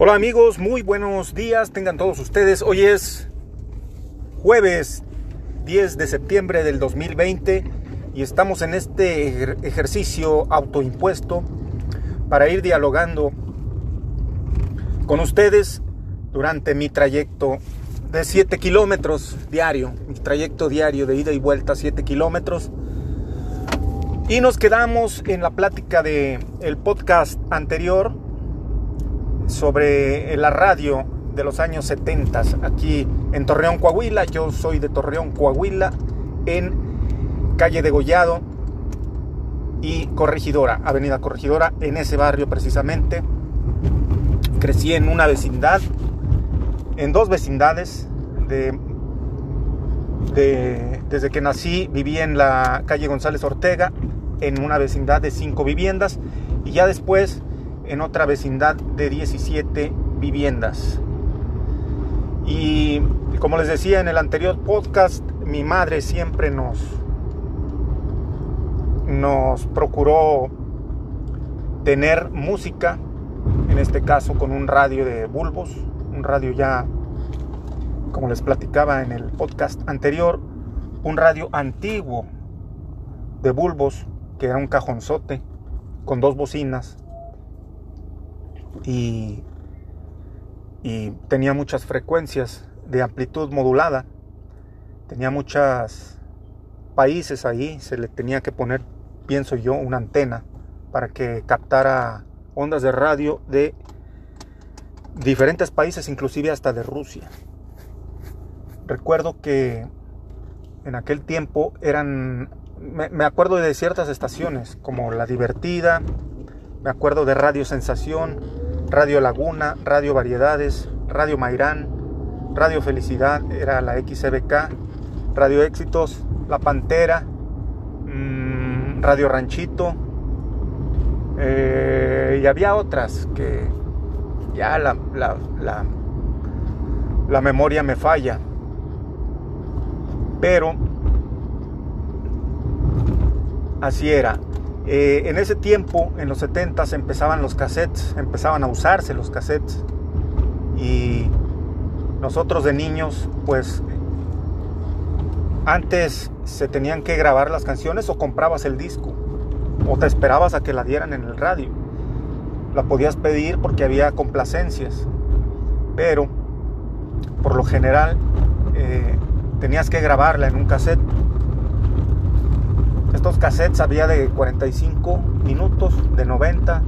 Hola amigos, muy buenos días, tengan todos ustedes. Hoy es jueves 10 de septiembre del 2020 y estamos en este ejercicio autoimpuesto para ir dialogando con ustedes durante mi trayecto de 7 kilómetros diario, mi trayecto diario de ida y vuelta 7 kilómetros. Y nos quedamos en la plática de el podcast anterior sobre la radio de los años 70 aquí en Torreón, Coahuila. Yo soy de Torreón, Coahuila, en calle de Gollado y Corregidora, Avenida Corregidora, en ese barrio precisamente. Crecí en una vecindad, en dos vecindades de, desde que nací viví en la calle González Ortega, en una vecindad de cinco viviendas y ya después en otra vecindad de 17 viviendas. Y como les decía en el anterior podcast, mi madre siempre nos, nos procuró tener música, en este caso con un radio de bulbos, un radio ya, como les platicaba en el podcast anterior, un radio antiguo de bulbos, que era un cajonzote con dos bocinas y, tenía muchas frecuencias de amplitud modulada. Tenía muchos países ahí, se le tenía que poner, pienso yo, una antena para que captara ondas de radio de diferentes países, inclusive hasta de Rusia. Recuerdo que en aquel tiempo eran, me, me, acuerdo de ciertas estaciones como La Divertida, me acuerdo de Radio Sensación, Radio Laguna, Radio Variedades, Radio Mairán, Radio Felicidad, era la XBK, Radio Éxitos, La Pantera, mm, Radio Ranchito, eh, y había otras que ya la, la, la memoria me falla. Pero así era. Eh, en ese tiempo, en los 70 empezaban los cassettes, empezaban a usarse los cassettes. Y nosotros de niños, pues antes se tenían que grabar las canciones o comprabas el disco o te esperabas a que la dieran en el radio. La podías pedir porque había complacencias, pero por lo general eh, tenías que grabarla en un cassette estos cassettes había de 45 minutos, de 90,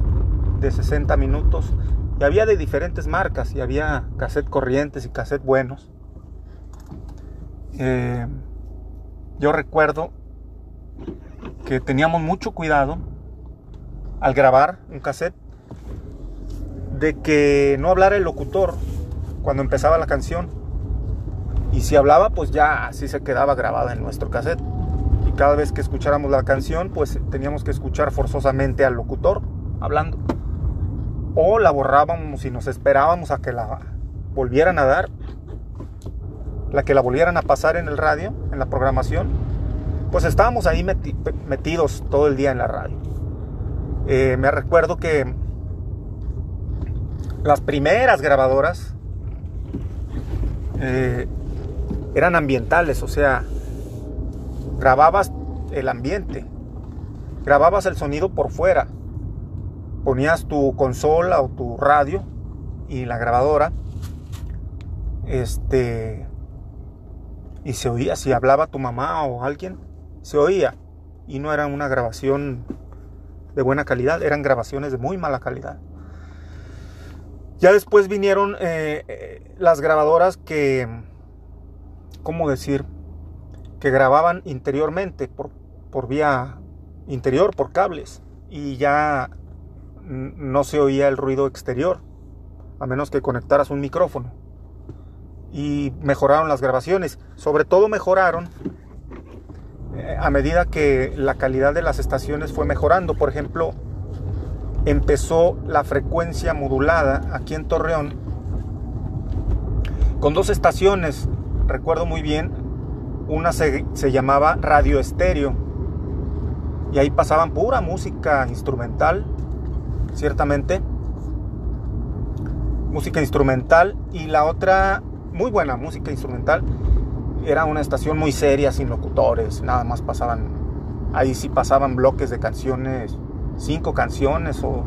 de 60 minutos. Y había de diferentes marcas. Y había cassette corrientes y cassette buenos. Eh, yo recuerdo que teníamos mucho cuidado al grabar un cassette de que no hablara el locutor cuando empezaba la canción. Y si hablaba, pues ya así se quedaba grabada en nuestro cassette cada vez que escucháramos la canción, pues teníamos que escuchar forzosamente al locutor hablando. O la borrábamos y nos esperábamos a que la volvieran a dar, la que la volvieran a pasar en el radio, en la programación. Pues estábamos ahí metidos todo el día en la radio. Eh, me recuerdo que las primeras grabadoras eh, eran ambientales, o sea, grababas el ambiente, grababas el sonido por fuera, ponías tu consola o tu radio y la grabadora, este, y se oía, si hablaba tu mamá o alguien, se oía, y no era una grabación de buena calidad, eran grabaciones de muy mala calidad. Ya después vinieron eh, eh, las grabadoras que, ¿cómo decir? Que grababan interiormente por, por vía interior, por cables, y ya no se oía el ruido exterior, a menos que conectaras un micrófono. Y mejoraron las grabaciones, sobre todo mejoraron eh, a medida que la calidad de las estaciones fue mejorando. Por ejemplo, empezó la frecuencia modulada aquí en Torreón con dos estaciones, recuerdo muy bien, una se, llamaba Radio Estéreo. Y ahí pasaban pura música instrumental, ciertamente. música instrumental y la otra, muy buena música instrumental, era una estación muy seria, sin locutores, nada más pasaban, ahí sí pasaban bloques de canciones, cinco canciones o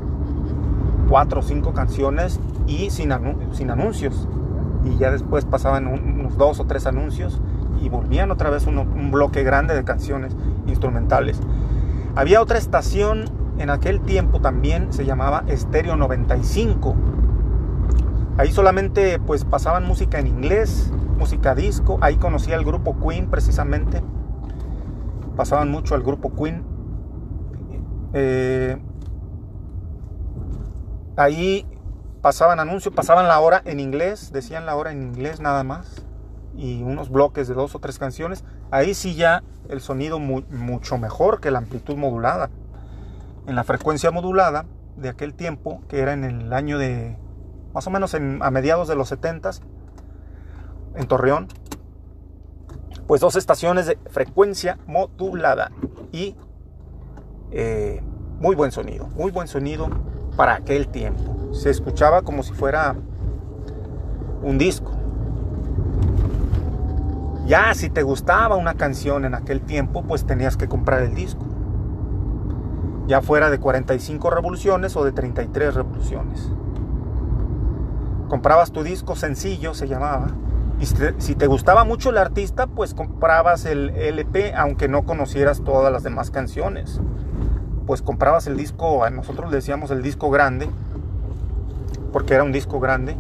cuatro o cinco canciones y sin, sin anuncios. Y ya después pasaban unos dos o tres anuncios y volvían otra vez un bloque grande de canciones instrumentales. Había otra estación en aquel tiempo también, se llamaba Stereo 95. Ahí solamente pues pasaban música en inglés, música disco. Ahí conocí al grupo Queen precisamente. Pasaban mucho al grupo Queen. Eh, ahí pasaban anuncios, pasaban la hora en inglés, decían la hora en inglés nada más. Y unos bloques de dos o tres canciones. Ahí sí ya el sonido mucho mejor que la amplitud modulada. En la frecuencia modulada de aquel tiempo, que era en el año de más o menos a mediados de los 70 en Torreón, pues dos estaciones de frecuencia modulada y eh, muy buen sonido, muy buen sonido para aquel tiempo. Se escuchaba como si fuera un disco. Ya si te gustaba una canción en aquel tiempo, pues tenías que comprar el disco. Ya fuera de 45 revoluciones o de 33 revoluciones. Comprabas tu disco sencillo, se llamaba, y si te gustaba mucho el artista, pues comprabas el LP, aunque no conocieras todas las demás canciones. Pues comprabas el disco, nosotros le decíamos el disco grande, porque era un disco grande,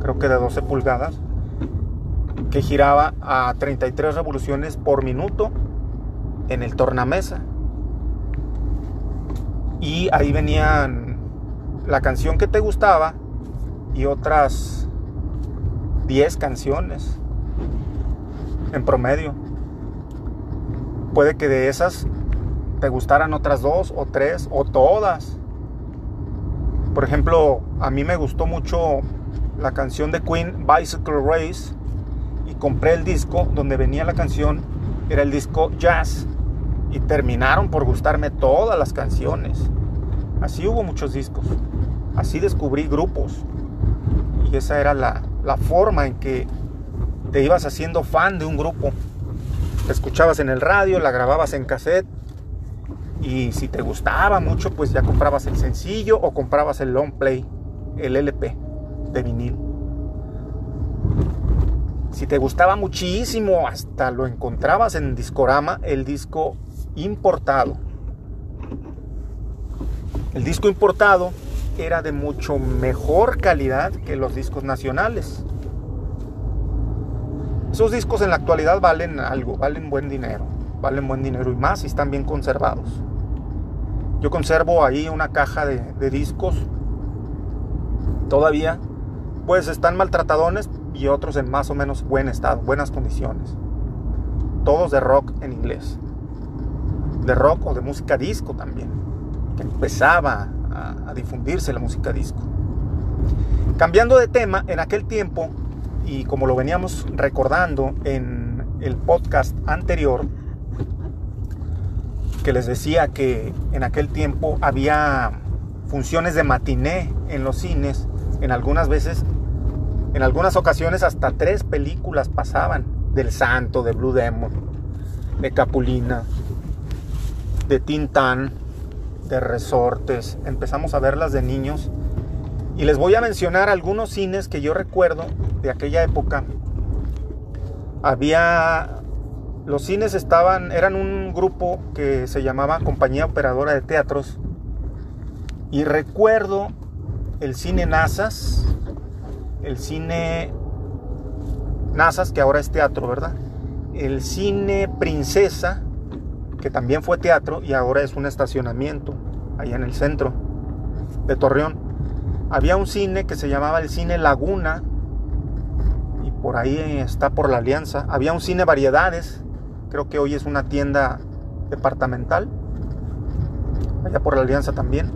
creo que de 12 pulgadas, que giraba a 33 revoluciones por minuto en el tornamesa. Y ahí venían la canción que te gustaba y otras 10 canciones en promedio. Puede que de esas te gustaran otras dos o tres o todas. Por ejemplo, a mí me gustó mucho la canción de Queen, Bicycle Race, compré el disco donde venía la canción, era el disco Jazz, y terminaron por gustarme todas las canciones. Así hubo muchos discos, así descubrí grupos, y esa era la, la forma en que te ibas haciendo fan de un grupo. Te escuchabas en el radio, la grababas en cassette y si te gustaba mucho, pues ya comprabas el sencillo o comprabas el long play, el LP de vinil. Si te gustaba muchísimo, hasta lo encontrabas en Discorama, el disco importado. El disco importado era de mucho mejor calidad que los discos nacionales. Esos discos en la actualidad valen algo, valen buen dinero, valen buen dinero y más si están bien conservados. Yo conservo ahí una caja de, discos todavía, pues están maltratadones y otros en más o menos buen estado, buenas condiciones. Todos de rock en inglés. De rock o de música disco también. Que empezaba a, difundirse la música disco. Cambiando de tema, en aquel tiempo, y como lo veníamos recordando en el podcast anterior, que les decía que en aquel tiempo había funciones de matiné en los cines, en algunas veces, en algunas ocasiones hasta tres películas pasaban, del Santo, de Blue Demon, de Capulina, de Tintán, de resortes, empezamos a verlas de niños. Y les voy a mencionar algunos cines que yo recuerdo de aquella época. Había los cines estaban eran un grupo que se llamaba Compañía Operadora de Teatros. Y recuerdo el cine Nazas, el cine Nazas que ahora es teatro, ¿verdad? El cine Princesa que también fue teatro y ahora es un estacionamiento allá en el centro de Torreón. Había un cine que se llamaba el Cine Laguna y por ahí está por la Alianza. Había un cine Variedades, creo que hoy es una tienda departamental, allá por la Alianza también.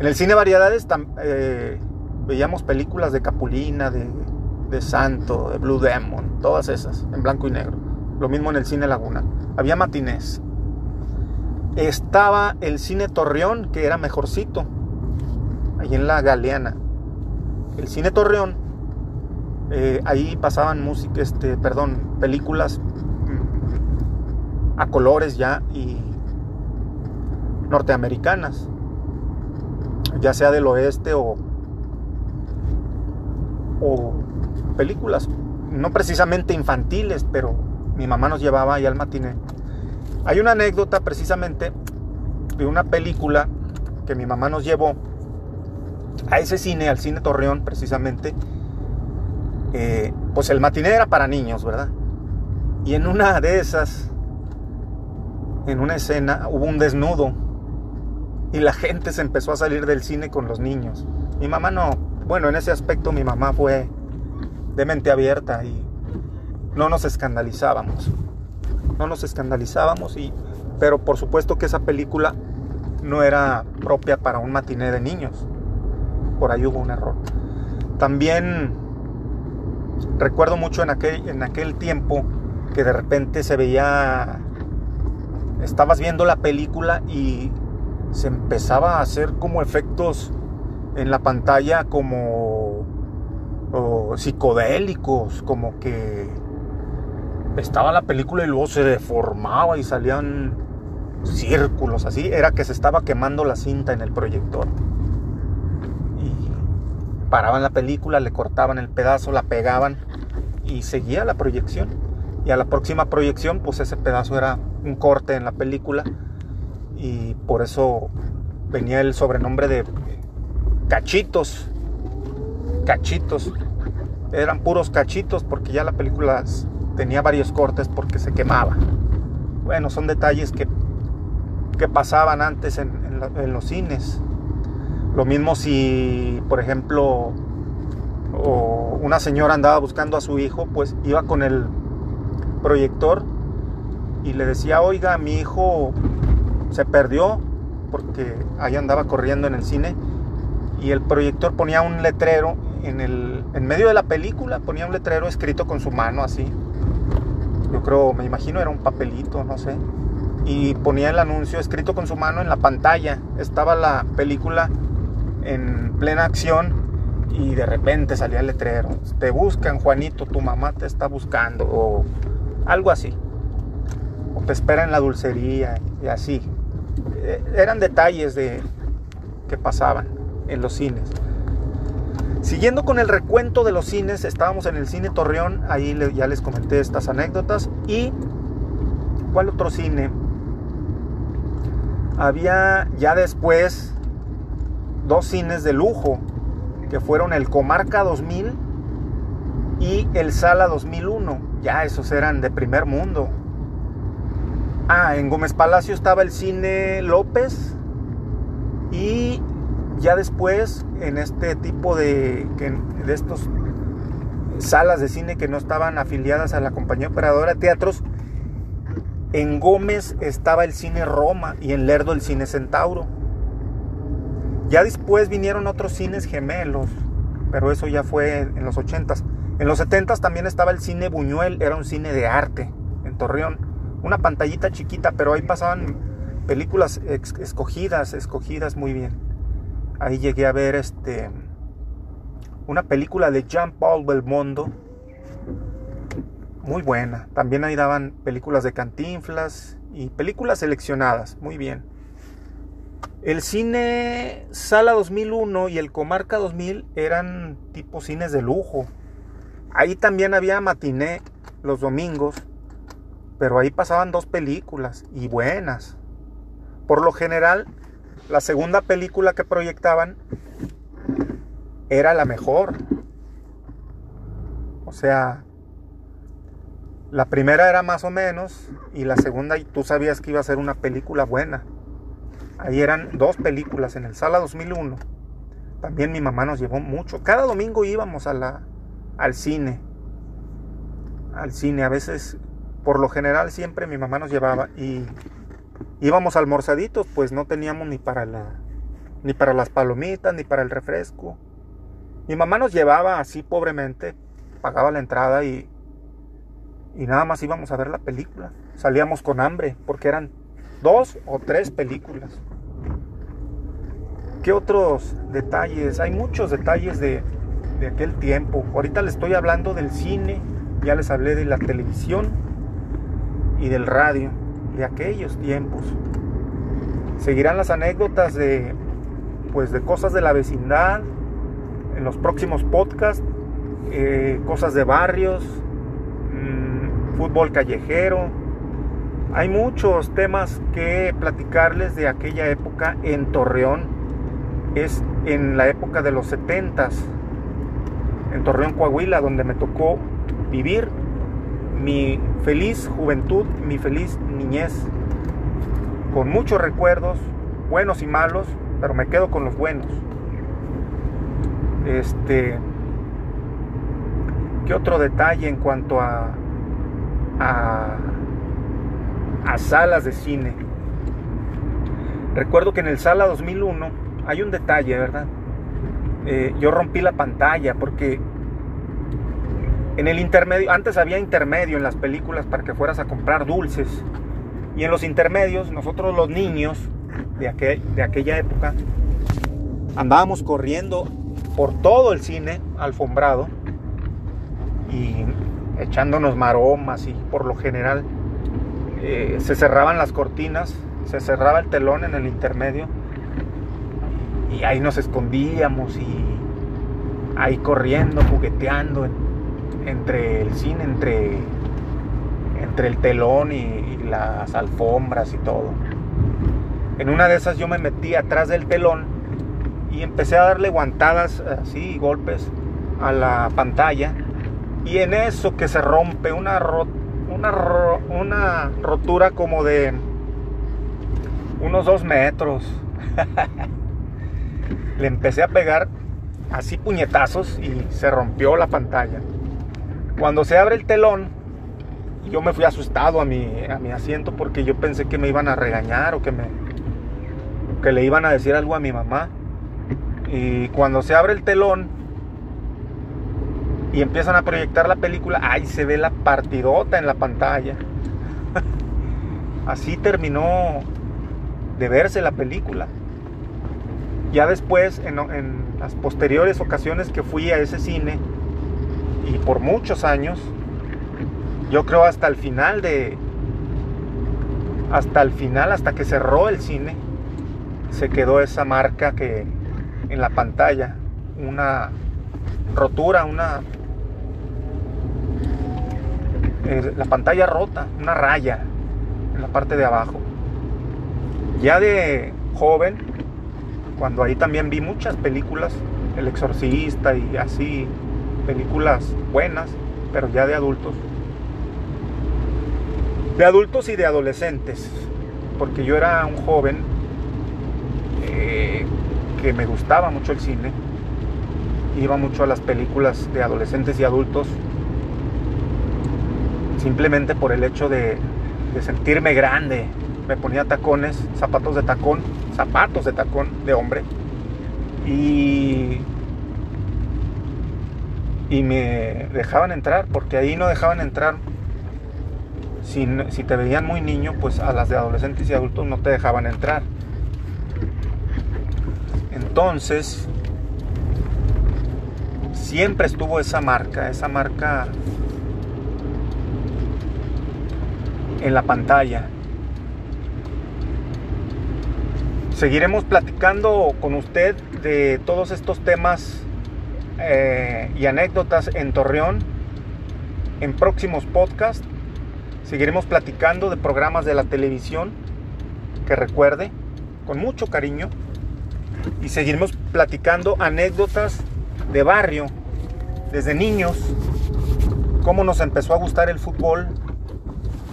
En el cine Variedades eh, veíamos películas de Capulina, de, de Santo, de Blue Demon, todas esas, en blanco y negro. Lo mismo en el cine Laguna. Había matinés estaba el cine Torreón, que era mejorcito, ahí en la Galeana. el cine Torreón, eh, ahí pasaban música, este, perdón, películas mm, a colores ya y norteamericanas, ya sea del oeste o, o películas, no precisamente infantiles, pero mi mamá nos llevaba ahí al matiné. Hay una anécdota precisamente de una película que mi mamá nos llevó a ese cine, al cine Torreón precisamente. Eh, pues el matiné era para niños, ¿verdad? Y en una de esas, en una escena, hubo un desnudo y la gente se empezó a salir del cine con los niños. Mi mamá no, bueno, en ese aspecto mi mamá fue de mente abierta y no nos escandalizábamos. No nos escandalizábamos y pero por supuesto que esa película no era propia para un matiné de niños. Por ahí hubo un error. También recuerdo mucho en aquel, en aquel tiempo que de repente se veía, estabas viendo la película y se empezaba a hacer como efectos en la pantalla como psicodélicos, como que estaba la película y luego se deformaba y salían círculos así, era que se estaba quemando la cinta en el proyector. Y paraban la película, le cortaban el pedazo, la pegaban y seguía la proyección. Y a la próxima proyección, pues ese pedazo era un corte en la película y por eso venía el sobrenombre de cachitos. Cachitos. Eran puros cachitos porque ya la película tenía varios cortes porque se quemaba. Bueno, son detalles que, que pasaban antes en, los cines. Lo mismo si, por ejemplo, una señora andaba buscando a su hijo, pues iba con el proyector y le decía, oiga, mi hijo se perdió porque ahí andaba corriendo en el cine y el proyector ponía un letrero en, el, en medio de la película, ponía un letrero escrito con su mano así. Yo creo, me imagino era un papelito, no sé. Y ponía el anuncio escrito con su mano en la pantalla. Estaba la película en plena acción y de repente salía el letrero. Te buscan, Juanito, tu mamá te está buscando o algo así. O te espera en la dulcería y así. Eh, eran detalles de que pasaban en los cines. Siguiendo con el recuento de los cines, estábamos en el cine Torreón, ahí ya les comenté estas anécdotas. ¿Y cuál otro cine? Había ya después dos cines de lujo, que fueron el Comarca 2000 y el Sala 2001. Ya esos eran de primer mundo. Ah, en Gómez Palacio estaba el cine López y ya después en este tipo de, de estos salas de cine que no estaban afiliadas a la compañía operadora de teatros, en Gómez estaba el cine Roma y en Lerdo el cine Centauro. Ya después vinieron otros cines gemelos, pero eso ya fue en los 80s. En los 70s también estaba el cine Buñuel, era un cine de arte en Torreón una pantallita chiquita, pero ahí pasaban películas escogidas, escogidas muy bien. Ahí llegué a ver este una película de Jean-Paul Belmondo, muy buena. También ahí daban películas de Cantinflas y películas seleccionadas, muy bien. El cine Sala 2001 y el Comarca 2000 eran tipo cines de lujo. Ahí también había matiné los domingos pero ahí pasaban dos películas y buenas. Por lo general, la segunda película que proyectaban era la mejor. O sea, la primera era más o menos y la segunda tú sabías que iba a ser una película buena. Ahí eran dos películas en el Sala 2001. También mi mamá nos llevó mucho. Cada domingo íbamos a la, al cine. Al cine. A veces por lo general siempre mi mamá nos llevaba y íbamos almorzaditos, pues no teníamos ni para la ni para las palomitas ni para el refresco. Mi mamá nos llevaba así pobremente, pagaba la entrada y y nada más íbamos a ver la película. Salíamos con hambre porque eran dos o tres películas. ¿Qué otros detalles? Hay muchos detalles de, de aquel tiempo. Ahorita les estoy hablando del cine, ya les hablé de la televisión y del radio, de aquellos tiempos. Seguirán las anécdotas de pues de cosas de la vecindad en los próximos podcasts, eh, cosas de barrios, mm, fútbol callejero. Hay muchos temas que platicarles de aquella época en Torreón. Es en la época de los 70 en Torreón, Coahuila, donde me tocó vivir mi feliz juventud, mi feliz niñez, con muchos recuerdos, buenos y malos, pero me quedo con los buenos. Este, ¿qué otro detalle en cuanto a, a, a salas de cine? Recuerdo que en el Sala 2001 hay un detalle, ¿verdad? Eh, yo rompí la pantalla porque en el intermedio, antes había intermedio en las películas para que fueras a comprar dulces. Y en los intermedios, nosotros los niños de, de aquella época, andábamos corriendo por todo el cine alfombrado y echándonos maromas y por lo general eh, se cerraban las cortinas, se cerraba el telón en el intermedio y ahí nos escondíamos y ahí corriendo, jugueteando entre el cine, entre, entre el telón y, las alfombras y todo. En una de esas yo me metí atrás del telón y empecé a darle guantadas así, golpes a la pantalla. Y en eso que se rompe una, una, una rotura como de unos dos metros. Le empecé a pegar así puñetazos y se rompió la pantalla. Cuando se abre el telón, yo me fui asustado a mi, a mi asiento porque yo pensé que me iban a regañar o que, me, que le iban a decir algo a mi mamá. Y cuando se abre el telón y empiezan a proyectar la película, ahí se ve la partidota en la pantalla. Así terminó de verse la película. Ya después, en, en las posteriores ocasiones que fui a ese cine, y por muchos años, yo creo hasta el final de, hasta el final, hasta que cerró el cine, se quedó esa marca que en la pantalla, una rotura, una eh, la pantalla rota, una raya en la parte de abajo. Ya de joven, cuando ahí también vi muchas películas, El Exorcista y así, películas buenas, pero ya de adultos. De adultos y de adolescentes, porque yo era un joven eh, que me gustaba mucho el cine, iba mucho a las películas de adolescentes y adultos, simplemente por el hecho de, de sentirme grande. Me ponía tacones, zapatos de tacón, zapatos de tacón de hombre. Y y me dejaban entrar, porque ahí no dejaban entrar. Si, si, te veían muy niño, pues a las de adolescentes y adultos no te dejaban entrar. Entonces, siempre estuvo esa marca, esa marca en la pantalla. Seguiremos platicando con usted de todos estos temas eh, y anécdotas en Torreón en próximos podcasts. Seguiremos platicando de programas de la televisión que recuerde con mucho cariño y seguiremos platicando anécdotas de barrio desde niños, cómo nos empezó a gustar el fútbol,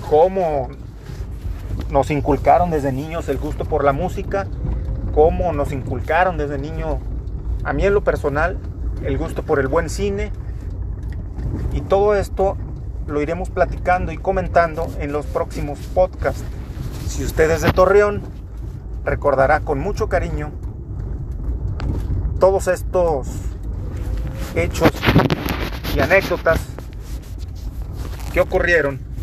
cómo nos inculcaron desde niños el gusto por la música, cómo nos inculcaron desde niño, a mí en lo personal, el gusto por el buen cine. Y todo esto lo iremos platicando y comentando en los próximos podcasts. Si usted es de Torreón, recordará con mucho cariño todos estos hechos y anécdotas que ocurrieron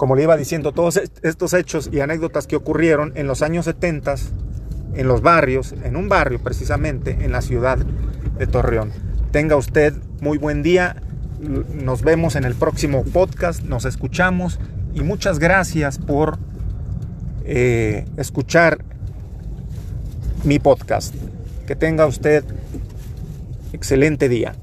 como le iba diciendo, todos estos hechos y anécdotas que ocurrieron en los años 70 en los barrios, en un barrio precisamente, en la ciudad de Torreón. Tenga usted muy buen día, nos vemos en el próximo podcast, nos escuchamos y muchas gracias por eh, escuchar mi podcast. Que tenga usted excelente día.